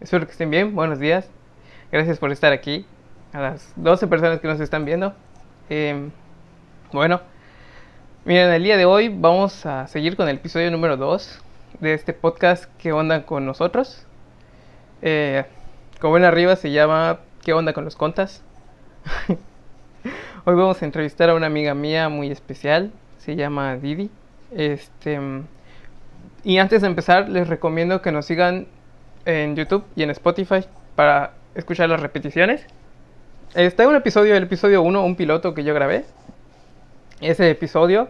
Espero que estén bien. Buenos días. Gracias por estar aquí. A las 12 personas que nos están viendo. Em, bueno, miren, el día de hoy vamos a seguir con el episodio número 2 de este podcast ¿Qué onda con nosotros? Eh, como ven arriba se llama ¿Qué onda con los contas? hoy vamos a entrevistar a una amiga mía muy especial. Se llama Didi. Este y antes de empezar, les recomiendo que nos sigan en YouTube y en Spotify para escuchar las repeticiones. Está un episodio, el episodio 1, un piloto que yo grabé. Ese episodio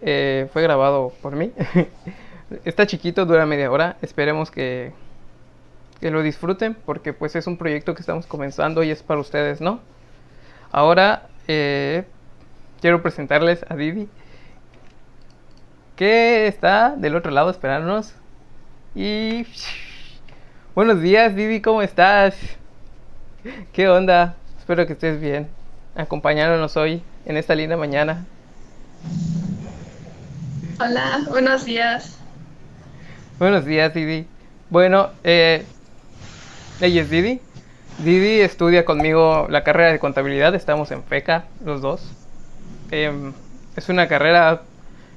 eh, fue grabado por mí. Está chiquito, dura media hora. Esperemos que, que lo disfruten porque pues es un proyecto que estamos comenzando y es para ustedes, ¿no? Ahora eh, quiero presentarles a Didi que está del otro lado esperándonos. Y buenos días, Didi, ¿cómo estás? ¿Qué onda? Espero que estés bien. Acompañándonos hoy en esta linda mañana. Hola, buenos días. Buenos días, Didi. Bueno, eh, ella es Didi. Didi estudia conmigo la carrera de contabilidad. Estamos en FECA, los dos. Em, es una carrera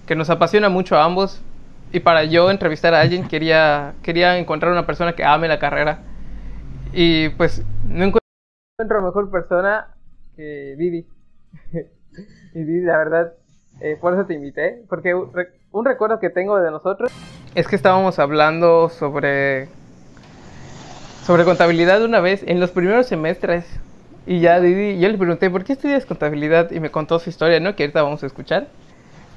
que nos apasiona mucho a ambos. Y para yo entrevistar a alguien quería, quería encontrar una persona que ame la carrera. Y pues no encuentro mejor persona que Didi. y Didi, la verdad, eh, por eso te invité. Porque un recuerdo que tengo de nosotros es que estábamos hablando sobre, sobre contabilidad una vez en los primeros semestres. Y ya Didi, yo le pregunté, ¿por qué estudias contabilidad? Y me contó su historia, ¿no? Que ahorita vamos a escuchar.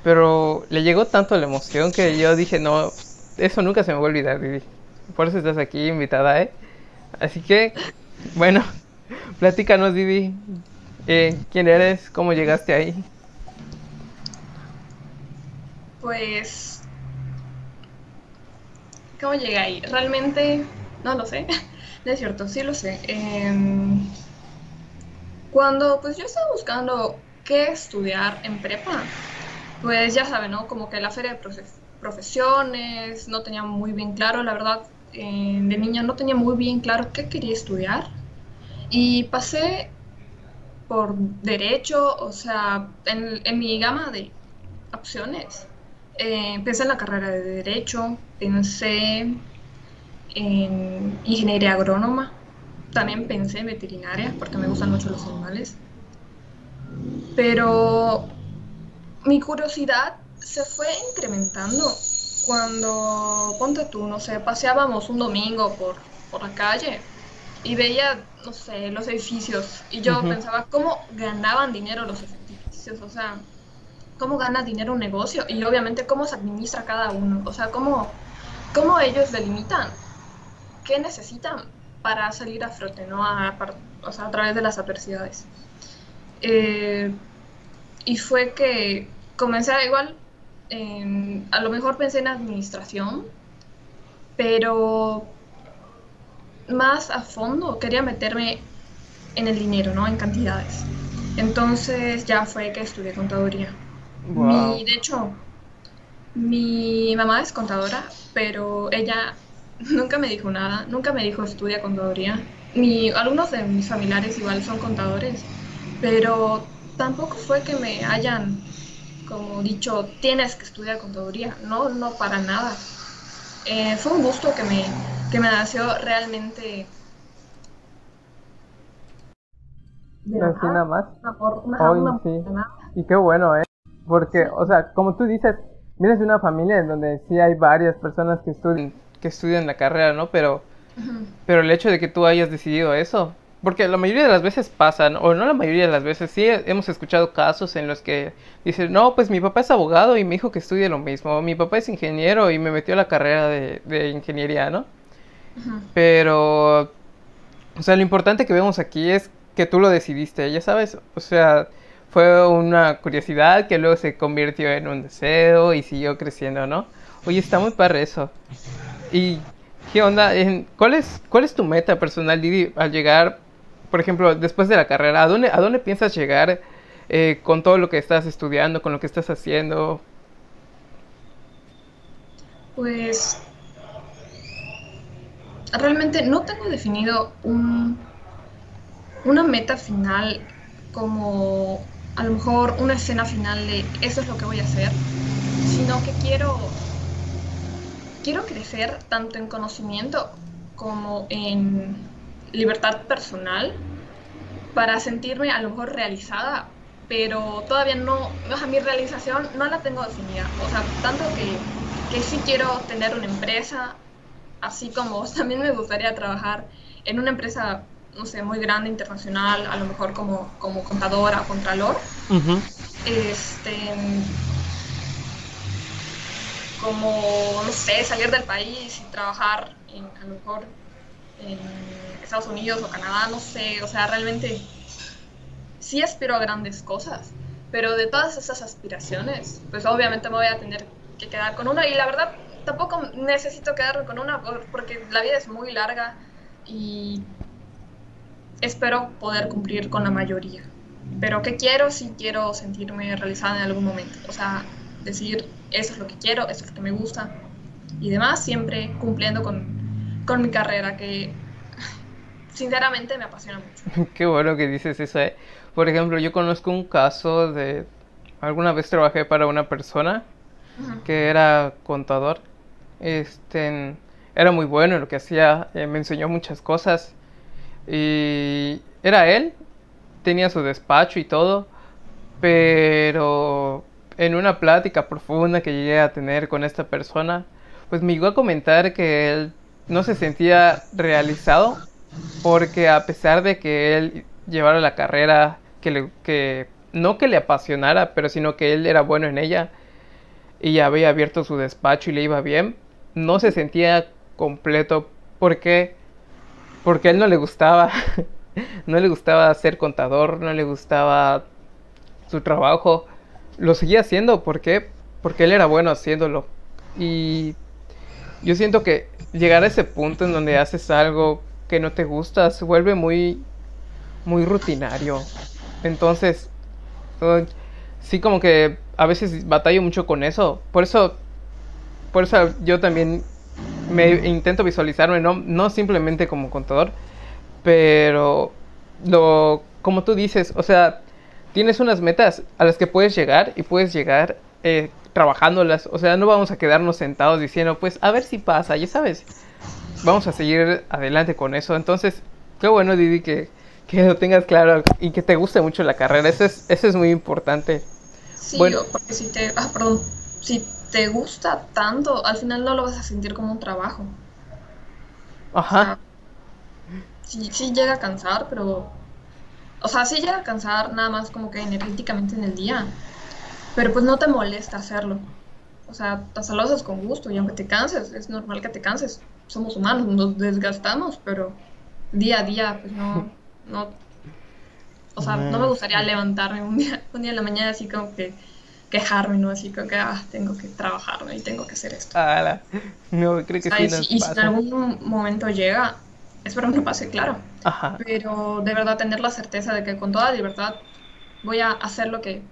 Pero le llegó tanto la emoción que yo dije, no, eso nunca se me va a olvidar, Didi. Por eso estás aquí invitada, ¿eh? Así que, bueno, platícanos, Didi. Eh, ¿Quién eres? ¿Cómo llegaste ahí? Pues... ¿Cómo llegué ahí? Realmente no lo sé. No es cierto, sí lo sé. Em, cuando pues yo estaba buscando qué estudiar en prepa, pues ya saben, ¿no? Como que la feria de profesiones no tenía muy bien claro, la verdad, eh, de niña no tenía muy bien claro qué quería estudiar. Y pasé por derecho, o sea, en, mi gama de opciones. Eh, pensé en la carrera de derecho, pensé en ingeniería agrónoma, también pensé en veterinaria porque me gustan mucho los animales. Pero mi curiosidad se fue incrementando cuando, ponte tú, no sé, paseábamos un domingo por, por la calle y veía, no sé, los edificios y yo pensaba cómo ganaban dinero los edificios, o sea, cómo gana dinero un negocio y obviamente cómo se administra cada uno, o sea, cómo, cómo ellos delimitan qué necesitan para salir a frote, ¿no? A, o sea, a través de las adversidades. Eh, y fue que comencé a igual, a lo mejor pensé en administración, pero más a fondo quería meterme en el dinero, ¿no? En cantidades. Entonces ya fue que estudié contaduría. Mi, de hecho, mi mamá es contadora, pero ella nunca me dijo nada, nunca me dijo estudia contaduría. Mi, algunos de mis familiares igual son contadores, pero tampoco fue que me hayan como dicho, tienes que estudiar contaduría. No, no para nada. Eh, fue un gusto que me, que me nació realmente. nada más. sí. Y qué bueno, ¿eh? Porque, o sea, como tú dices, vienes de una familia en donde sí hay varias personas que estudian, que estudian la carrera, ¿no? Pero, pero el hecho de que tú hayas decidido eso, porque la mayoría de las veces pasan, o no la mayoría de las veces, sí hemos escuchado casos en los que dicen, no, pues mi papá es abogado y me dijo que estudie lo mismo, mi papá es ingeniero y me metió a la carrera de, ingeniería, ¿no? Pero, o sea, lo importante que vemos aquí es que tú lo decidiste, ya sabes, o sea, fue una curiosidad que luego se convirtió en un deseo y siguió creciendo, ¿no? Oye, está muy padre eso. ¿Y qué onda? ¿Cuál es, cuál es tu meta personal, Didi, al llegar por ejemplo, después de la carrera, ¿a dónde, a dónde piensas llegar eh, con todo lo que estás estudiando, con lo que estás haciendo? Pues realmente no tengo definido un, una meta final como a lo mejor una escena final de eso es lo que voy a hacer, sino que quiero quiero crecer tanto en conocimiento como en libertad personal para sentirme a lo mejor realizada, pero todavía no, o sea, mi realización no la tengo definida, o sea, tanto que, que sí quiero tener una empresa, así como también me gustaría trabajar en una empresa, no sé, muy grande, internacional, a lo mejor como, como contadora, contralor. Este como, no sé, salir del país y trabajar en, a lo mejor en Estados Unidos o Canadá, no sé, o sea, realmente sí aspiro a grandes cosas, pero de todas esas aspiraciones, pues obviamente me voy a tener que quedar con una y la verdad tampoco necesito quedarme con una porque la vida es muy larga y espero poder cumplir con la mayoría. Pero ¿qué quiero? Si quiero sentirme realizada en algún momento. O sea, decir, eso es lo que quiero, eso es lo que me gusta y demás, siempre cumpliendo con, con mi carrera, que sinceramente me apasiona mucho. Qué bueno que dices eso. ¿eh? Por ejemplo, yo conozco un caso de, alguna vez trabajé para una persona que era contador, este, era muy bueno en lo que hacía, eh, me enseñó muchas cosas y era él, tenía su despacho y todo, pero en una plática profunda que llegué a tener con esta persona, pues me llegó a comentar que él no se sentía realizado porque a pesar de que él llevara la carrera que, no que le apasionara, pero sino que él era bueno en ella y había abierto su despacho y le iba bien, no se sentía completo porque porque él no le gustaba no le gustaba ser contador, no le gustaba su trabajo lo seguía haciendo. ¿Por qué? Porque él era bueno haciéndolo. Y yo siento que llegar a ese punto en donde haces algo que no te gusta se vuelve muy, muy rutinario. Entonces, sí como que a veces batallo mucho con eso. Por eso, por eso yo también me intento visualizarme, no, no simplemente como contador, pero lo, como tú dices, o sea, tienes unas metas a las que puedes llegar y puedes llegar eh, trabajándolas. O sea, no vamos a quedarnos sentados diciendo, pues a ver si pasa, ya sabes. Vamos a seguir adelante con eso. Entonces, qué bueno, Didi, que, que lo tengas claro y que te guste mucho la carrera. Eso es, eso es muy importante. Sí, bueno, porque si te, ah, perdón, si te gusta tanto, al final no lo vas a sentir como un trabajo. Ajá. sí, sí llega a cansar, pero o sea, sí llega a cansar nada más como que energéticamente en el día, pero pues no te molesta hacerlo. O sea, hasta lo haces con gusto y aunque te canses, es normal que te canses. Somos humanos, nos desgastamos, pero día a día, pues no, no, o sea, no me gustaría levantarme un día, un día en la mañana así como que quejarme, ¿no? Así como que, ah, tengo que trabajar, Y tengo que hacer esto. Ah, no, creo que sí Y si en algún momento llega, espero que no pase, claro. Pero de verdad tener la certeza de que con toda libertad voy a hacer lo que,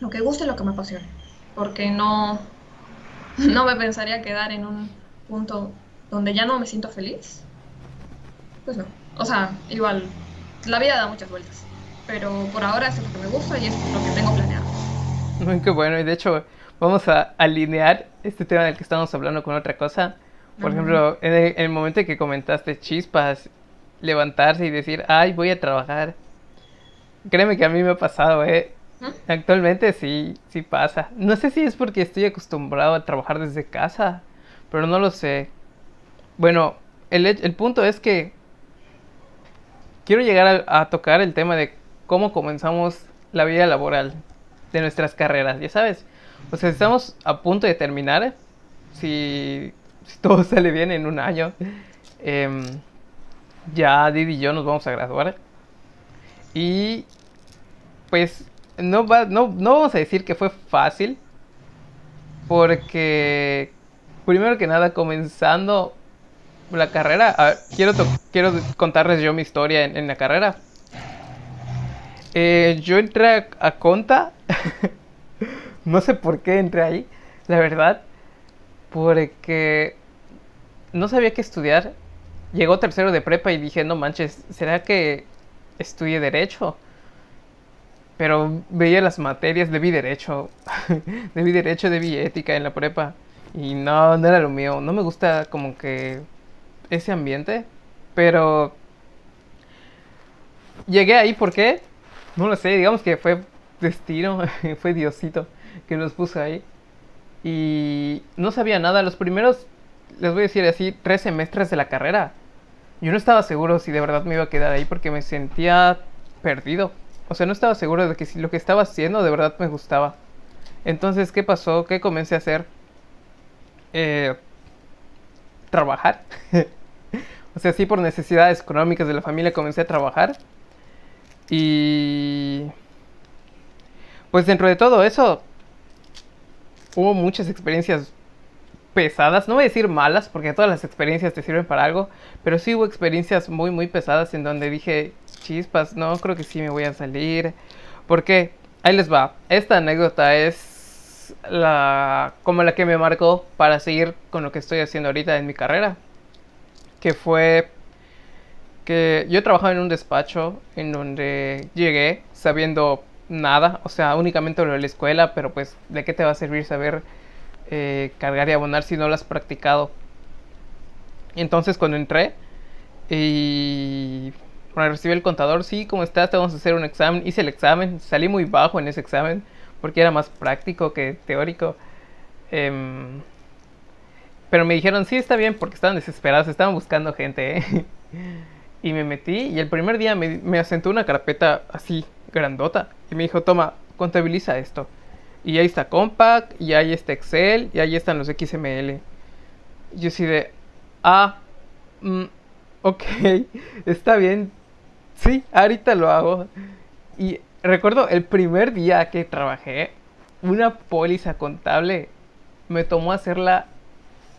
lo que guste y lo que me apasione. Porque no, no me pensaría quedar en un punto donde ya no me siento feliz. Pues no. O sea, igual, la vida da muchas vueltas. Pero por ahora es lo que me gusta y es lo que tengo planeado. Muy que bueno, y de hecho vamos a alinear este tema del que estamos hablando con otra cosa por ejemplo, en el, momento en que comentaste chispas, levantarse y decir, ay, voy a trabajar. Créeme que a mí me ha pasado, ¿eh? Actualmente sí, sí pasa. No sé si es porque estoy acostumbrado a trabajar desde casa, pero no lo sé. Bueno, el, el punto es que quiero llegar a, tocar el tema de cómo comenzamos la vida laboral de nuestras carreras, ya sabes. O sea, estamos a punto de terminar. Si si todo sale bien en un año, em, ya Didi y yo nos vamos a graduar. Y pues no, va, no, no vamos a decir que fue fácil, porque primero que nada, comenzando la carrera, quiero, quiero contarles yo mi historia en, la carrera. Eh, yo entré a, a Conta, no sé por qué entré ahí, la verdad porque no sabía qué estudiar llegó tercero de prepa y dije, no manches, ¿será que estudie derecho? Pero veía las materias, debí derecho, debí derecho, debí ética en la prepa. Y no, no era lo mío, no me gusta como que ese ambiente, pero llegué ahí, ¿por qué? No lo sé, digamos que fue destino, fue Diosito que nos puso ahí. Y no sabía nada, los primeros, les voy a decir así, tres semestres de la carrera. Yo no estaba seguro si de verdad me iba a quedar ahí porque me sentía perdido. O sea, no estaba seguro de que si lo que estaba haciendo de verdad me gustaba. Entonces, ¿qué pasó? ¿Qué comencé a hacer? Eh, trabajar. o sea, sí, por necesidades económicas de la familia comencé a trabajar. Y... Pues dentro de todo eso, hubo muchas experiencias pesadas, no voy a decir malas, porque todas las experiencias te sirven para algo, pero sí hubo experiencias muy, muy pesadas en donde dije, chispas, no, creo que sí me voy a salir. Porque, ahí les va, esta anécdota es la como la que me marcó para seguir con lo que estoy haciendo ahorita en mi carrera, que fue que yo trabajaba en un despacho en donde llegué sabiendo nada, o sea, únicamente lo de la escuela, pero pues, ¿de qué te va a servir saber eh, cargar y abonar si no lo has practicado? Entonces, cuando entré y bueno, recibí el contador, sí, ¿cómo estás? Te vamos a hacer un examen. Hice el examen, salí muy bajo en ese examen porque era más práctico que teórico. Em, pero me dijeron, sí, está bien, porque estaban desesperados, estaban buscando gente. ¿eh? y me metí y el primer día me, me asentó una carpeta así, grandota. Y me dijo, toma, contabiliza esto. Y ahí está Compact, y ahí está Excel, y ahí están los XML. Yo así de, ah, mm, ok, está bien. Sí, ahorita lo hago. Y recuerdo el primer día que trabajé, una póliza contable me tomó hacerla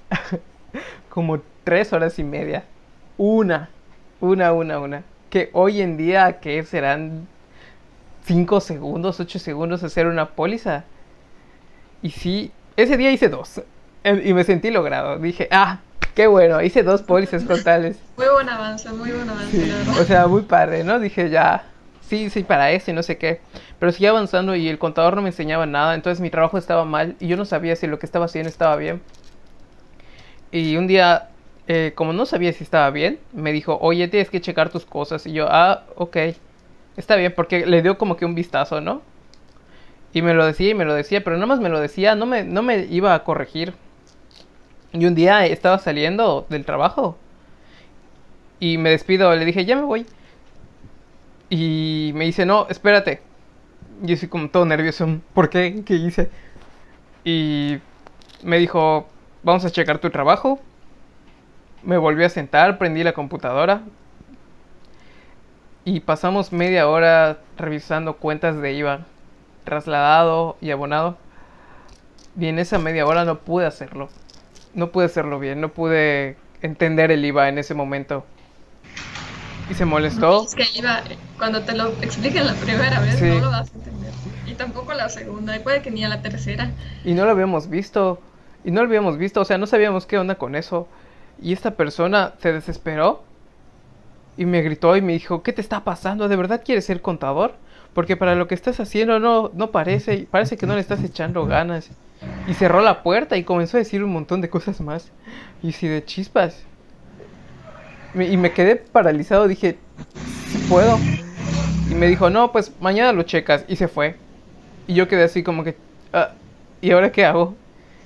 como tres horas y media. Una, una, una, una. Que hoy en día, que serán 5 segundos, 8 segundos hacer una póliza. Y sí, ese día hice dos. Y me sentí logrado. Dije, ah, qué bueno, hice dos pólizas totales. Muy buen avance, muy buen avance. o sea, muy padre, ¿no? Dije, ya, sí, sí, para eso y no sé qué. Pero seguía avanzando y el contador no me enseñaba nada. Entonces mi trabajo estaba mal y yo no sabía si lo que estaba haciendo estaba bien. Y un día, eh, como no sabía si estaba bien, me dijo, oye, tienes que checar tus cosas. Y yo, ah, ok. Está bien, porque le dio como que un vistazo, ¿no? Y me lo decía y me lo decía, pero nada más me lo decía, no me, no me iba a corregir. Y un día estaba saliendo del trabajo y me despido, le dije, ya me voy. Y me dice, no, espérate. Yo soy como todo nervioso, ¿por qué? ¿Qué hice? Y me dijo, vamos a checar tu trabajo. Me volví a sentar, prendí la computadora, y pasamos media hora revisando cuentas de IVA trasladado y abonado. Y en esa media hora no pude hacerlo. No pude hacerlo bien, no pude entender el IVA en ese momento. Y se molestó. Es que IVA, cuando te lo expliquen la primera vez, no lo vas a entender. Y tampoco la segunda, y puede que ni a la tercera. Y no lo habíamos visto. Y no lo habíamos visto, o sea, no sabíamos qué onda con eso. Y esta persona se desesperó y me gritó y me dijo, ¿qué te está pasando? ¿De verdad quieres ser contador? Porque para lo que estás haciendo no, no parece, parece que no le estás echando ganas. Y cerró la puerta y comenzó a decir un montón de cosas más. Y si de chispas. y me quedé paralizado, dije, si puedo. Y me dijo, no, pues mañana lo checas. Y se fue. Y yo quedé así como que, ah, ¿y ahora qué hago?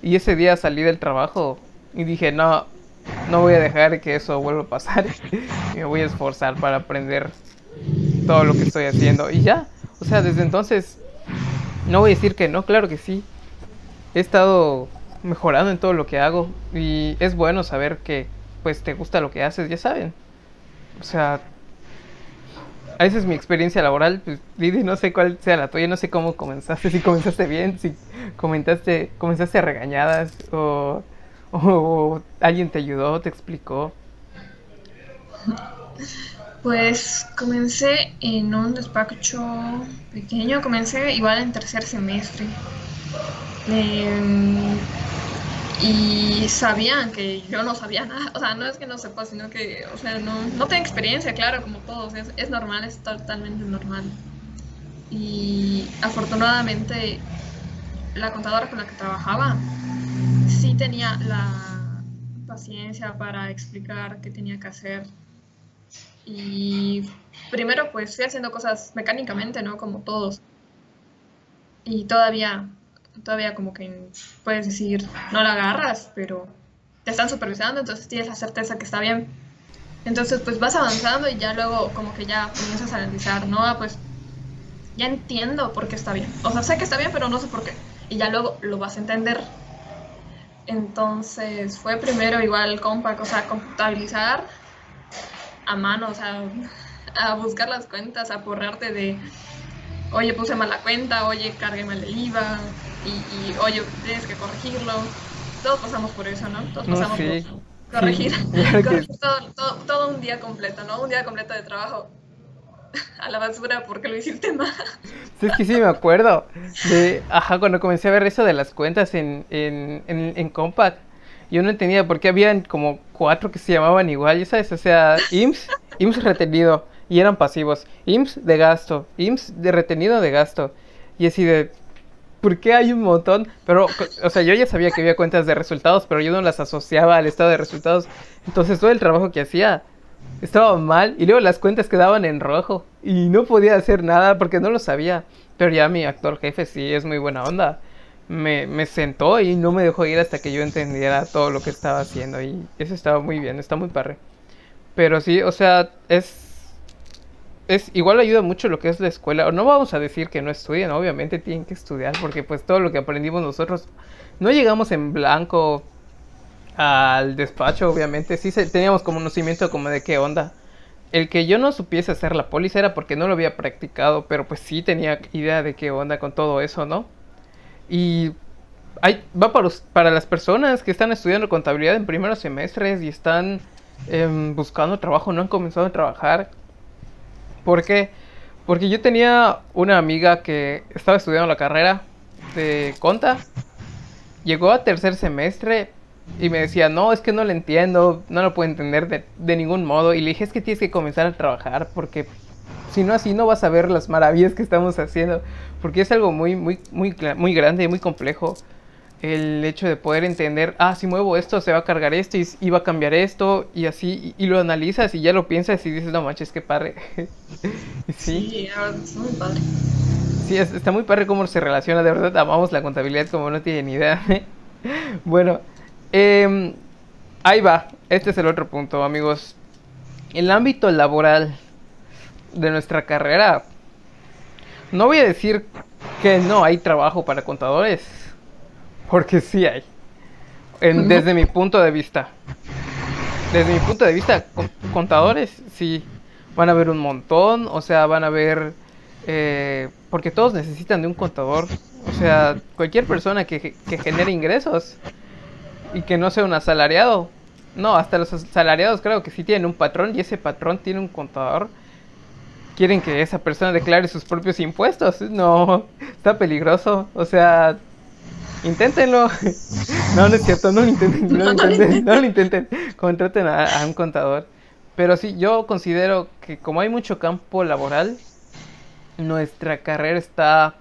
Y ese día salí del trabajo y dije, no, no voy a dejar que eso vuelva a pasar. me voy a esforzar para aprender todo lo que estoy haciendo. Y ya, o sea, desde entonces, no voy a decir que no, claro que sí. He estado mejorando en todo lo que hago. Y es bueno saber que, pues, te gusta lo que haces, ya saben. O sea, esa es mi experiencia laboral. Pues, no sé cuál sea la tuya, no sé cómo comenzaste, si comenzaste bien, si comentaste, comenzaste regañadas o ¿O alguien te ayudó, te explicó? Pues comencé en un despacho pequeño, comencé igual en tercer semestre. Em, y sabían que yo no sabía nada, o sea, no es que no sepa, sino que, o sea, no, no tengo experiencia, claro, como todos, es, es normal, es totalmente normal. Y afortunadamente la contadora con la que trabajaba sí tenía la paciencia para explicar qué tenía que hacer. Y primero pues fui haciendo cosas mecánicamente, ¿no? Como todos. Y todavía todavía como que puedes decir, no la agarras, pero te están supervisando, entonces tienes la certeza que está bien. Entonces, pues vas avanzando y ya luego como que ya comienzas a analizar, no, ah, pues ya entiendo por qué está bien. O sea, sé que está bien, pero no sé por qué. Y ya luego lo vas a entender. Entonces, fue primero igual compact, o sea, computabilizar a mano, o sea, a buscar las cuentas, a porrarte de, oye, puse mal la cuenta, oye, cargué mal el IVA, y, oye, tienes que corregirlo. Todos pasamos por eso, ¿no? Todos pasamos por corregir, todo, todo, un día completo, ¿no? Un día completo de trabajo a la basura porque lo hiciste mal. Sí, es que sí, me acuerdo. De, ajá, cuando comencé a ver eso de las cuentas en, en, en, en Compact, yo no entendía por qué habían como cuatro que se llamaban igual, ¿sabes? O sea, IMSS, IMSS retenido, y eran pasivos. IMSS de gasto, IMSS de retenido de gasto. Y así de, ¿por qué hay un montón? Pero, o sea, yo ya sabía que había cuentas de resultados, pero yo no las asociaba al estado de resultados. Entonces todo el trabajo que hacía estaba mal y luego las cuentas quedaban en rojo y no podía hacer nada porque no lo sabía. Pero ya mi actual jefe sí es muy buena onda. Me, me sentó y no me dejó ir hasta que yo entendiera todo lo que estaba haciendo y eso estaba muy bien, está muy parre. Pero sí, o sea, es igual ayuda mucho lo que es la escuela. No vamos a decir que no estudian, obviamente tienen que estudiar porque pues todo lo que aprendimos nosotros no llegamos en blanco al despacho, obviamente. Sí teníamos como conocimiento como de qué onda. El que yo no supiese hacer la póliza era porque no lo había practicado, pero pues sí tenía idea de qué onda con todo eso, ¿no? Y hay, va para, para las personas que están estudiando contabilidad en primeros semestres y están em, buscando trabajo, no han comenzado a trabajar ¿Por qué? Porque yo tenía una amiga que estaba estudiando la carrera de conta. Llegó a tercer semestre y me decía, no, es que no lo entiendo, no lo puedo entender de, de, ningún modo. Y le dije, es que tienes que comenzar a trabajar porque si no así no vas a ver las maravillas que estamos haciendo. Porque es algo muy, muy, muy, muy grande muy complejo el hecho de poder entender, ah, si muevo esto, se va a cargar esto y, va a cambiar esto, y así, y, lo analizas y ya lo piensas y dices, no manches, qué padre. sí, sí es muy padre. Sí, está muy padre cómo se relaciona, de verdad, amamos la contabilidad como no tienen ni idea. bueno, eh, ahí va, este es el otro punto, amigos. El ámbito laboral de nuestra carrera, no voy a decir que no hay trabajo para contadores porque sí hay. desde mi punto de vista. Desde mi punto de vista, contadores, sí. Van a haber un montón, o sea, van a haber... Eh, porque todos necesitan de un contador. O sea, cualquier persona que, que genere ingresos y que no sea un asalariado. No, hasta los asalariados creo que sí tienen un patrón y ese patrón tiene un contador. Quieren que esa persona declare sus propios impuestos. No, está peligroso. O sea, Inténtenlo. No, no es cierto, no lo intenten, no lo intenten, no lo intenten. Contraten a, un contador. Pero sí, yo considero que como hay mucho campo laboral, nuestra carrera está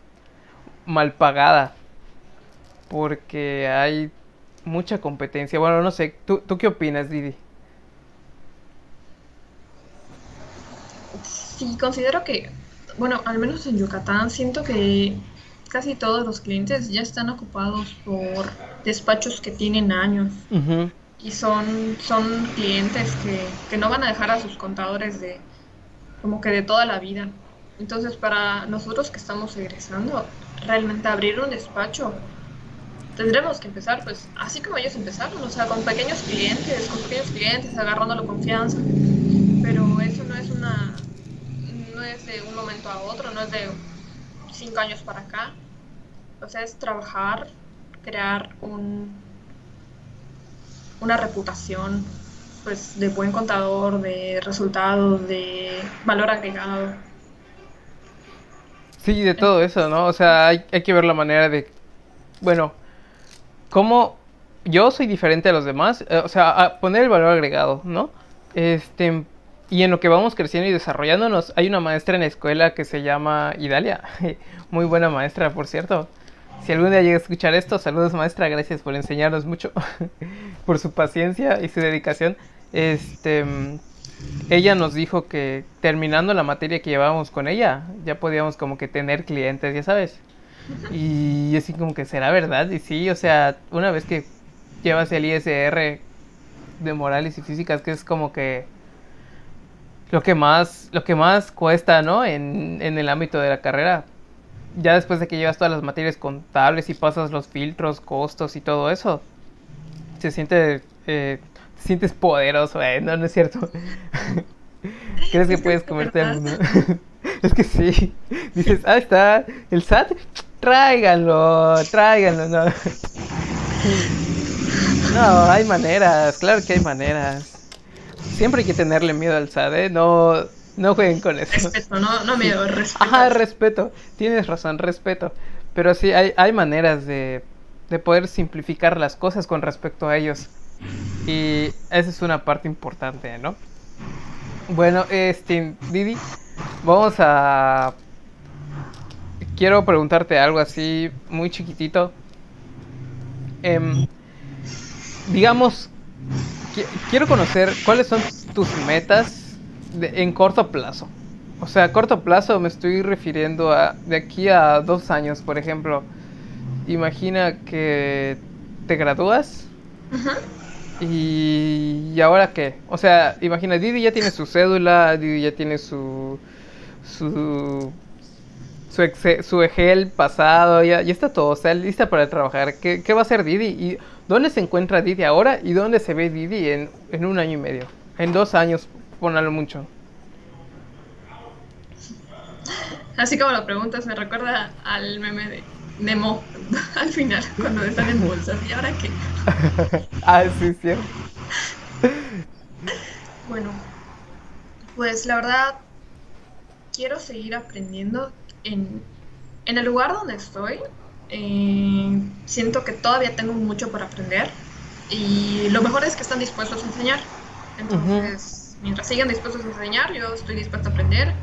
mal pagada. Porque hay mucha competencia. Bueno, no sé, ¿tú, tú qué opinas, Didi? Sí, considero que, bueno, al menos en Yucatán siento que casi todos los clientes ya están ocupados por despachos que tienen años. Y son, son clientes que, que, no van a dejar a sus contadores de como que de toda la vida. Entonces, para nosotros que estamos egresando, realmente abrir un despacho, tendremos que empezar, pues, así como ellos empezaron, o sea, con pequeños clientes, con pequeños clientes, agarrándolo confianza. Pero eso no es una, no es de un momento a otro, no es de cinco años para acá. O sea, es trabajar, crear un, una reputación pues de buen contador, de resultados, de valor agregado. Sí, de todo eso, ¿no? O sea, hay, hay que ver la manera de, bueno, cómo yo soy diferente a los demás, eh, o sea, a poner el valor agregado, ¿no? Este, y en lo que vamos creciendo y desarrollándonos, hay una maestra en la escuela que se llama Idalia, muy buena maestra, por cierto. Si algún día llega a escuchar esto, saludos maestra, gracias por enseñarnos mucho, por su paciencia y su dedicación. Este, ella nos dijo que terminando la materia que llevábamos con ella, ya podíamos como que tener clientes, ya sabes. Y así como que será verdad. Y sí, o sea, una vez que llevas el ISR de morales y físicas, que es como que lo que más, lo que más cuesta, ¿no? En, en el ámbito de la carrera. Ya después de que llevas todas las materias contables y pasas los filtros, costos y todo eso, se siente, eh, te sientes poderoso, eh, no, no es cierto. ¿Crees que puedes comerte al mundo? es que sí. Dices, ah, está el SAT, tráiganlo, tráiganlo, no. No, hay maneras, claro que hay maneras. Siempre hay que tenerle miedo al SAT, ¿eh? No, no jueguen con eso. Respeto, no, no miedo, respeto. Ajá, respeto. Tienes razón, respeto. Pero sí, hay, hay maneras de, de poder simplificar las cosas con respecto a ellos. Y esa es una parte importante, ¿no? Bueno, este, Didi, vamos a... Quiero preguntarte algo así muy chiquitito. Em, digamos, qui- quiero conocer cuáles son tus metas de- en corto plazo. O sea, a corto plazo me estoy refiriendo a de aquí a dos años, por ejemplo. Imagina que te gradúas Ujú. y, ¿y ahora qué? O sea, imagina, Didi ya tiene su cédula, Didi ya tiene su su su, exe- su EGEL pasado, ya, ya está todo, o sea, lista para trabajar. ¿Qué, qué va a hacer Didi? ¿Y dónde se encuentra Didi ahora? ¿Y dónde se ve Didi en, en un año y medio? En dos años, ponalo mucho. Así como lo preguntas, me recuerda al meme de Nemo al final, cuando están en bolsas. ¿Y ahora qué? ah, sí, cierto. Bueno, pues la verdad, quiero seguir aprendiendo en, en el lugar donde estoy. eh, siento que todavía tengo mucho por aprender y lo mejor es que están dispuestos a enseñar. Entonces, mientras sigan dispuestos a enseñar, yo estoy dispuesta a aprender,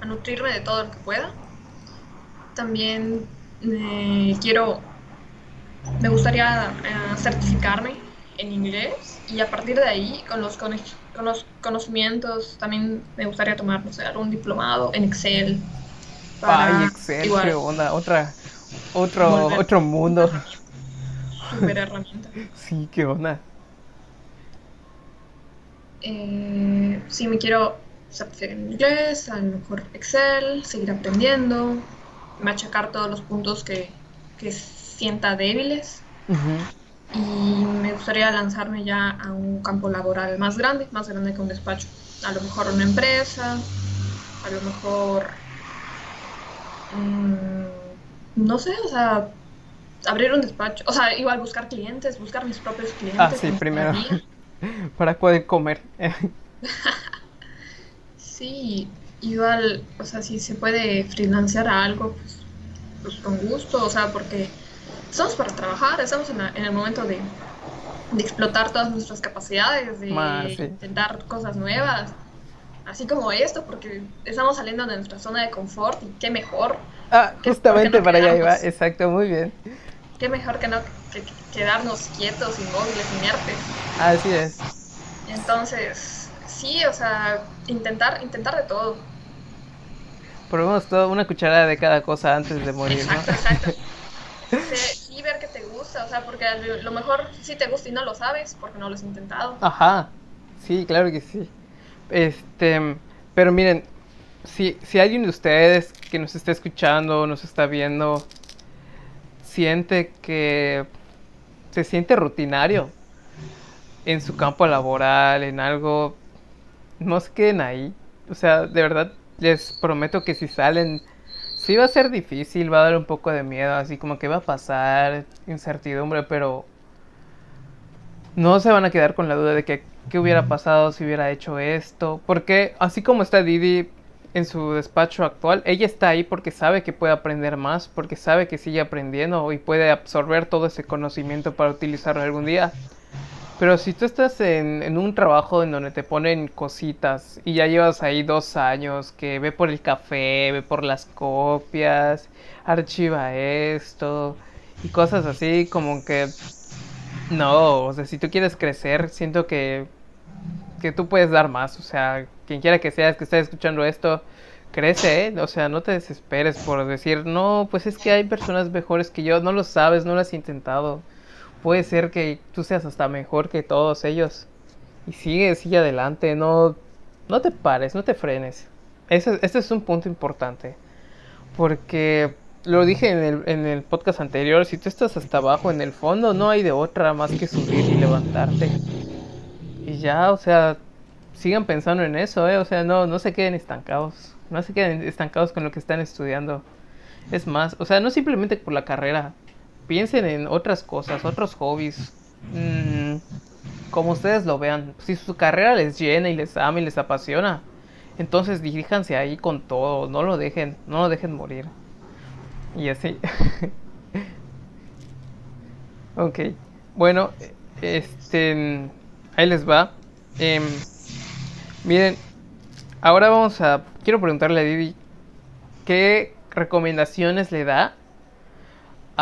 a nutrirme de todo lo que pueda. También eh, quiero, me gustaría eh, certificarme en inglés y a partir de ahí, con los, cono- con los conocimientos, también me gustaría tomar, no sé, algún diplomado en Excel. para Ay, Excel, igual, qué onda, otra, otro, volver- otro mundo. Super herramienta. Sí, qué onda. Eh, sí, me quiero certificar en inglés, a lo mejor Excel, seguir aprendiendo, machacar todos los puntos que, que sienta débiles y me gustaría lanzarme ya a un campo laboral más grande, más grande que un despacho. A lo mejor una empresa, a lo mejor, mm, no sé, o sea, abrir un despacho, o sea, igual buscar clientes, buscar mis propios clientes. Ah, sí, primero. Para poder comer. Sí, igual, o sea, si se puede freelancear a algo, pues, pues con gusto, o sea, porque estamos para trabajar, estamos en, la- en el momento de, de explotar todas nuestras capacidades, de Ma, sí. intentar cosas nuevas, así como esto, porque estamos saliendo de nuestra zona de confort y qué mejor, Ah, ¿Qué- justamente no para allá iba. Exacto, muy bien. qué mejor que no que, que quedarnos quietos, inmóviles, inertes. Así es. Entonces, sí, o sea, intentar, intentar de todo. Probemos todo, una cucharada de cada cosa antes de morir, Exacto, ¿no? exacto. Sí, ver que te gusta, o sea, porque a lo lo mejor sí te gusta y no lo sabes porque no lo has intentado. Ajá. Sí, claro que sí. Este, pero miren, si, si alguien de ustedes que nos está escuchando, nos está viendo, siente que se siente rutinario en su campo laboral, en algo, no se queden ahí. O sea, de verdad, les prometo que si salen, sí va a ser difícil, va a dar un poco de miedo, así como que va a pasar, incertidumbre, pero no se van a quedar con la duda de que qué hubiera pasado si hubiera hecho esto. Porque así como está Didi, en su despacho actual, ella está ahí porque sabe que puede aprender más, porque sabe que sigue aprendiendo y puede absorber todo ese conocimiento para utilizarlo algún día. Pero si tú estás en, en, un trabajo en donde te ponen cositas y ya llevas ahí dos años, que ve por el café, ve por las copias, archiva esto y cosas así, como que no, o sea, si tú quieres crecer, siento que, que tú puedes dar más, o sea, quien quiera que seas que esté escuchando esto, crece, ¿eh? o sea, no te desesperes por decir, no, pues es que hay personas mejores que yo, no lo sabes, no lo has intentado puede ser que tú seas hasta mejor que todos ellos. Y sigue, sigue adelante, no, no te pares, no te frenes. Ese, este es un punto importante. Porque lo dije en el, en el podcast anterior, si tú estás hasta abajo en el fondo, no hay de otra más que subir y levantarte. Y ya, o sea, sigan pensando en eso, ¿eh? O sea, no, no se queden estancados. No se queden estancados con lo que están estudiando. Es más, o sea, no simplemente por la carrera, piensen en otras cosas, otros hobbies, mm, como ustedes lo vean. Si su carrera les llena y les ama y les apasiona, entonces diríjanse ahí con todo, no lo dejen, no lo dejen morir. Y así. ok, bueno, este, ahí les va. Em, miren, ahora vamos a, quiero preguntarle a Didi, ¿qué recomendaciones le da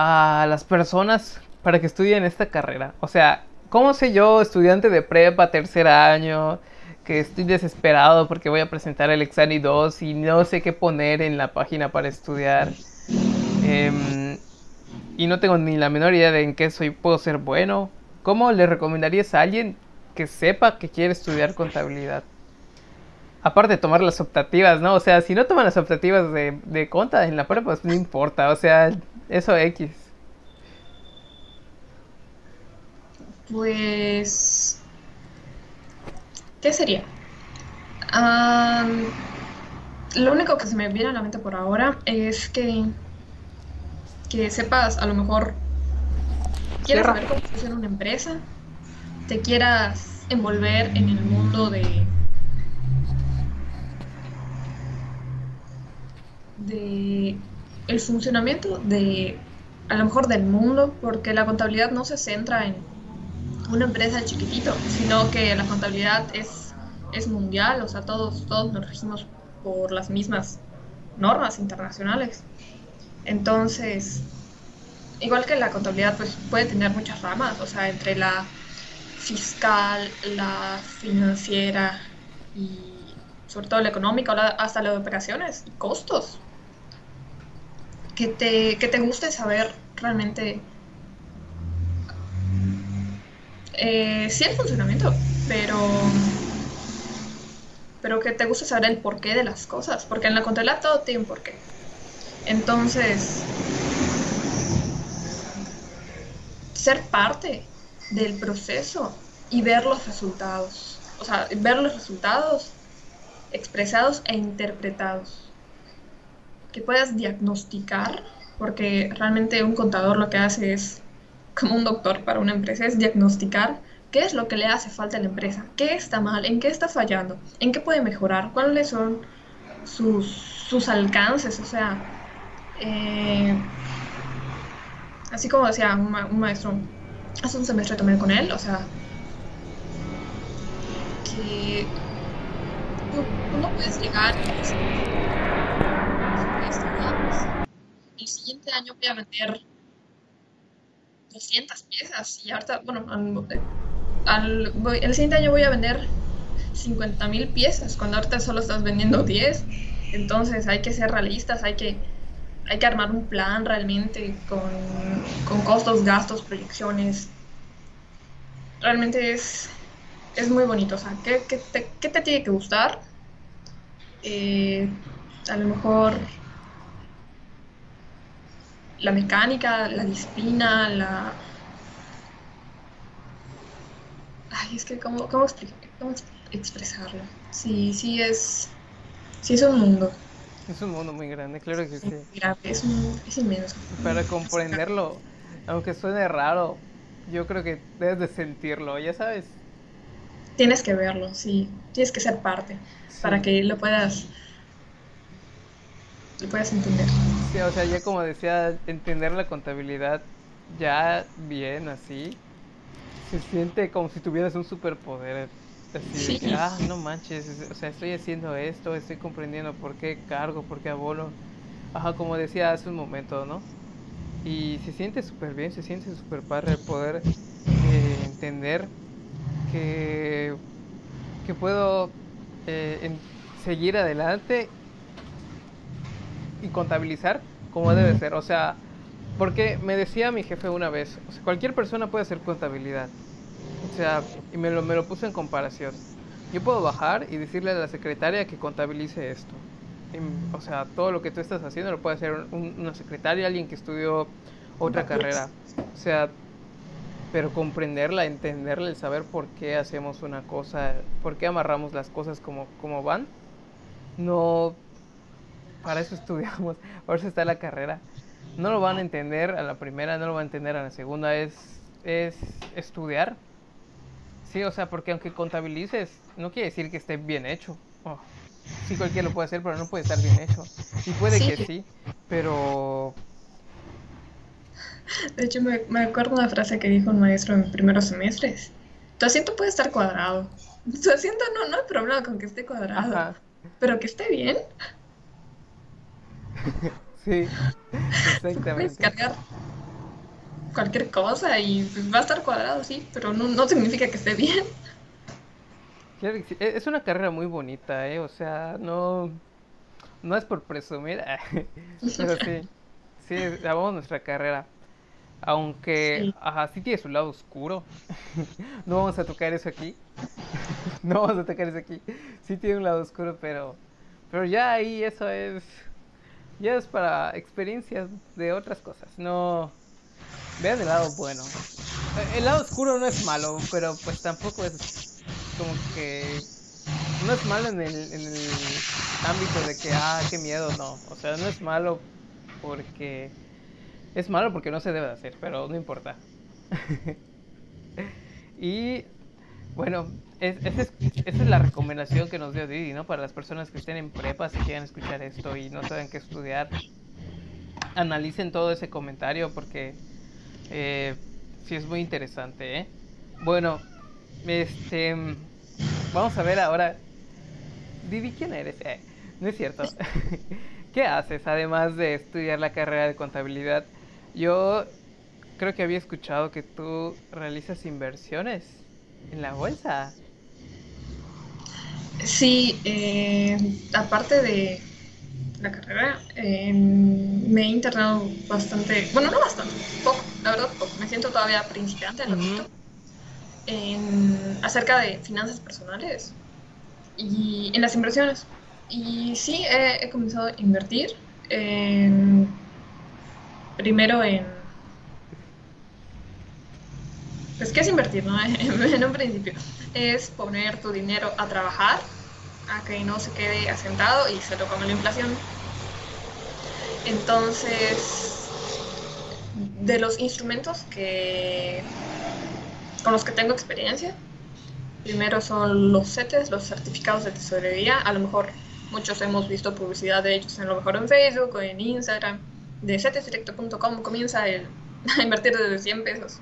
a las personas para que estudien esta carrera? O sea, ¿cómo sé yo, estudiante de prepa, tercer año, que estoy desesperado porque voy a presentar el examen 2 y no sé qué poner en la página para estudiar? Em, y no tengo ni la menor idea de en qué soy, puedo ser bueno. ¿Cómo le recomendarías a alguien que sepa que quiere estudiar contabilidad? Aparte de tomar las optativas, ¿no? O sea, si no toman las optativas de, de conta en la prepa, pues no importa. O sea, eso X. Pues... ¿Qué sería? lo único que se me viene a la mente por ahora es que, que sepas, a lo mejor, quieras saber cómo funciona una empresa, te quieras envolver en el mundo de, de el funcionamiento de, a lo mejor del mundo, porque la contabilidad no se centra en una empresa chiquitito, sino que la contabilidad es, es mundial, o sea, todos, todos nos regimos por las mismas normas internacionales. Entonces, igual que la contabilidad, pues puede tener muchas ramas, o sea, entre la fiscal, la financiera y sobre todo la económica, hasta la operaciones y costos que te, que te guste saber realmente eh, sí el funcionamiento, pero pero que te guste saber el porqué de las cosas, porque en la contabilidad todo tiene un porqué. Entonces, ser parte del proceso y ver los resultados, o sea, ver los resultados expresados e interpretados que puedas diagnosticar, porque realmente un contador lo que hace es, como un doctor para una empresa, es diagnosticar qué es lo que le hace falta a la empresa, qué está mal, en qué está fallando, en qué puede mejorar, cuáles son sus, sus alcances, o sea, eh, así como decía un, maestro, hace un semestre tomé con él, o sea, que uno puedes llegar el siguiente año voy a vender 200 piezas y ahorita, bueno, al, el siguiente año voy a vender 50 mil piezas, cuando ahorita solo estás vendiendo 10. Entonces hay que ser realistas, hay que, hay que armar un plan realmente con, con costos, gastos, proyecciones. Realmente es, es muy bonito. O sea, ¿qué, qué, te, qué te, tiene que gustar? Eh, a lo mejor la mecánica, la disciplina, la... Ay, es que cómo, cómo, cómo expresarlo. Sí, sí es, sí es un mundo. Es un mundo muy grande, claro que sí. Es, es inmenso. Para comprenderlo, aunque suene raro, yo creo que debes de sentirlo, ya sabes. Tienes que verlo, sí. Tienes que ser parte para que lo puedas le puedas entender. Sí, o sea, ya como decía, entender la contabilidad ya bien así, se siente como si tuvieras un superpoder. Así de que, ah, no manches, o sea, estoy haciendo esto, estoy comprendiendo por qué cargo, por qué abolo. Ajá, como decía hace un momento, ¿no? Y se siente súper bien, se siente súper padre el poder eh, entender que, que puedo eh, seguir adelante y contabilizar como debe ser. O sea, porque me decía mi jefe una vez, o sea, cualquier persona puede hacer contabilidad. O sea, y me lo, me lo puso en comparación. Yo puedo bajar y decirle a la secretaria que contabilice esto. o sea, todo lo que tú estás haciendo lo puede hacer una secretaria, alguien que estudió otra carrera. O sea, pero comprenderla, entenderla, el saber por qué hacemos una cosa, por qué amarramos las cosas como, como van, no, para eso estudiamos, por eso está la carrera. No lo van a entender a la primera, no lo van a entender a la segunda, es, es estudiar. Sí, o sea, porque aunque contabilices, no quiere decir que esté bien hecho. Oh, sí, cualquiera lo puede hacer, pero no puede estar bien hecho. Y puede que sí, pero de hecho, me, me acuerdo una frase que dijo un maestro en primeros semestres. Tu asiento puede estar cuadrado. Tu asiento no, no hay problema con que esté cuadrado. Pero que esté bien. sí, exactamente. Puedes cargar cualquier cosa y va a estar cuadrado, sí, pero no, no significa que esté bien. E, es una carrera muy bonita, ¿eh? O sea, no, no es por presumir, pero sí, sí, amamos nuestra carrera. Aunque, sí. tiene su lado oscuro. no vamos a tocar eso aquí. no vamos a tocar eso aquí. Sí tiene un lado oscuro, pero, pero ya ahí eso es, ya es para experiencias de otras cosas. No, vean el lado bueno. El lado oscuro no es malo, pero pues tampoco es como que no es malo en el, en el ámbito de que, ah, qué miedo, no. O sea, no es malo porque es malo porque no se debe hacer, pero no importa. y bueno, esa es, la recomendación que nos dio Didi, ¿no? Para las personas que estén en prepa, si quieren escuchar esto y no saben qué estudiar, analicen todo ese comentario porque eh, sí es muy interesante, ¿eh? Bueno, este, vamos a ver ahora. Didi, ¿quién eres? Eh, no es cierto. ¿Qué haces además de estudiar la carrera de contabilidad? Yo creo que había escuchado que tú realizas inversiones en la bolsa. Sí, eh, aparte de la carrera, em, me he internado bastante, bueno, no bastante, poco, la verdad, poco. Me siento todavía principiante en lo en, acerca de finanzas personales y en las inversiones. Y sí, he, he comenzado a invertir. En, primero en... Pues, ¿qué es invertir, no? en un principio. Es poner tu dinero a trabajar, a que no se quede asentado y se lo come la inflación. Entonces, de los instrumentos que con los que tengo experiencia, primero son los CETES, los certificados de tesorería. A lo mejor muchos hemos visto publicidad de ellos en lo mejor en Facebook o en Instagram de setesdirecto.com comienza el, a invertir desde 100 pesos.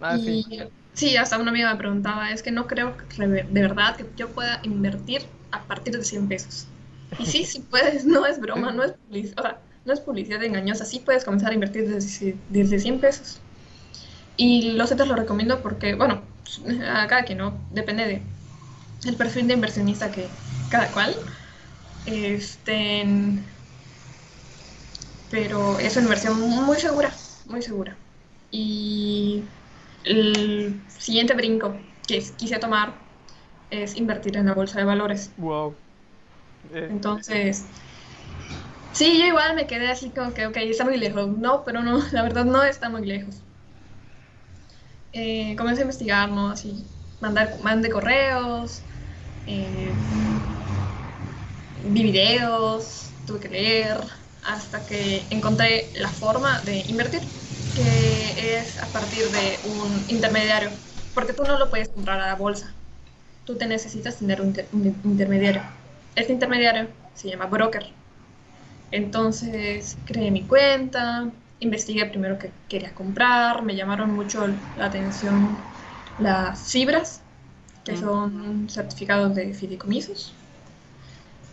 Ah, sí. sí, hasta una amiga me preguntaba, es que no creo de verdad que yo pueda invertir a partir de 100 pesos. Y sí, sí puedes, no es broma, no es publicidad, no es publicidad engañosa, sí puedes comenzar a invertir desde, desde 100 pesos. Y los CETES lo recomiendo porque, bueno, a cada quien, ¿no? Depende de el perfil de inversionista que cada cual. Este, pero es una inversión muy segura, muy segura. Y el siguiente brinco que quise tomar es invertir en la bolsa de valores. Wow. Eh. Entonces, sí, yo igual me quedé así como que, ok, está muy lejos. No, pero no, la verdad no está muy lejos. Eh, comencé a investigar, ¿no? Así, mandar, mandé correos, eh, vi videos, tuve que leer, hasta que encontré la forma de invertir, que es a partir de un intermediario, porque tú no lo puedes comprar a la bolsa, tú te necesitas tener un, intermediario. Este intermediario se llama broker Entonces creé mi cuenta, investigué primero qué quería comprar, me llamaron mucho la atención las cibras, que son certificados de fideicomisos.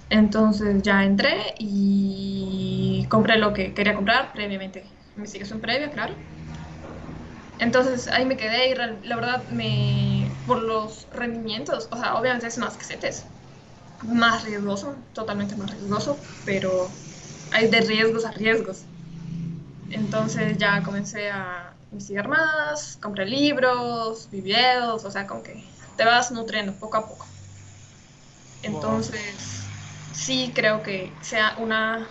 Entonces ya entré y compré lo que quería comprar previamente, investigación previa, claro. Entonces ahí me quedé y la verdad me por los rendimientos, o sea, obviamente es más que CETES, más riesgoso, totalmente más riesgoso, pero hay de riesgos a riesgos. Entonces ya comencé a investigar más, compré libros, videos, o sea, como que te vas nutriendo poco a poco. Entonces, sí creo que sea una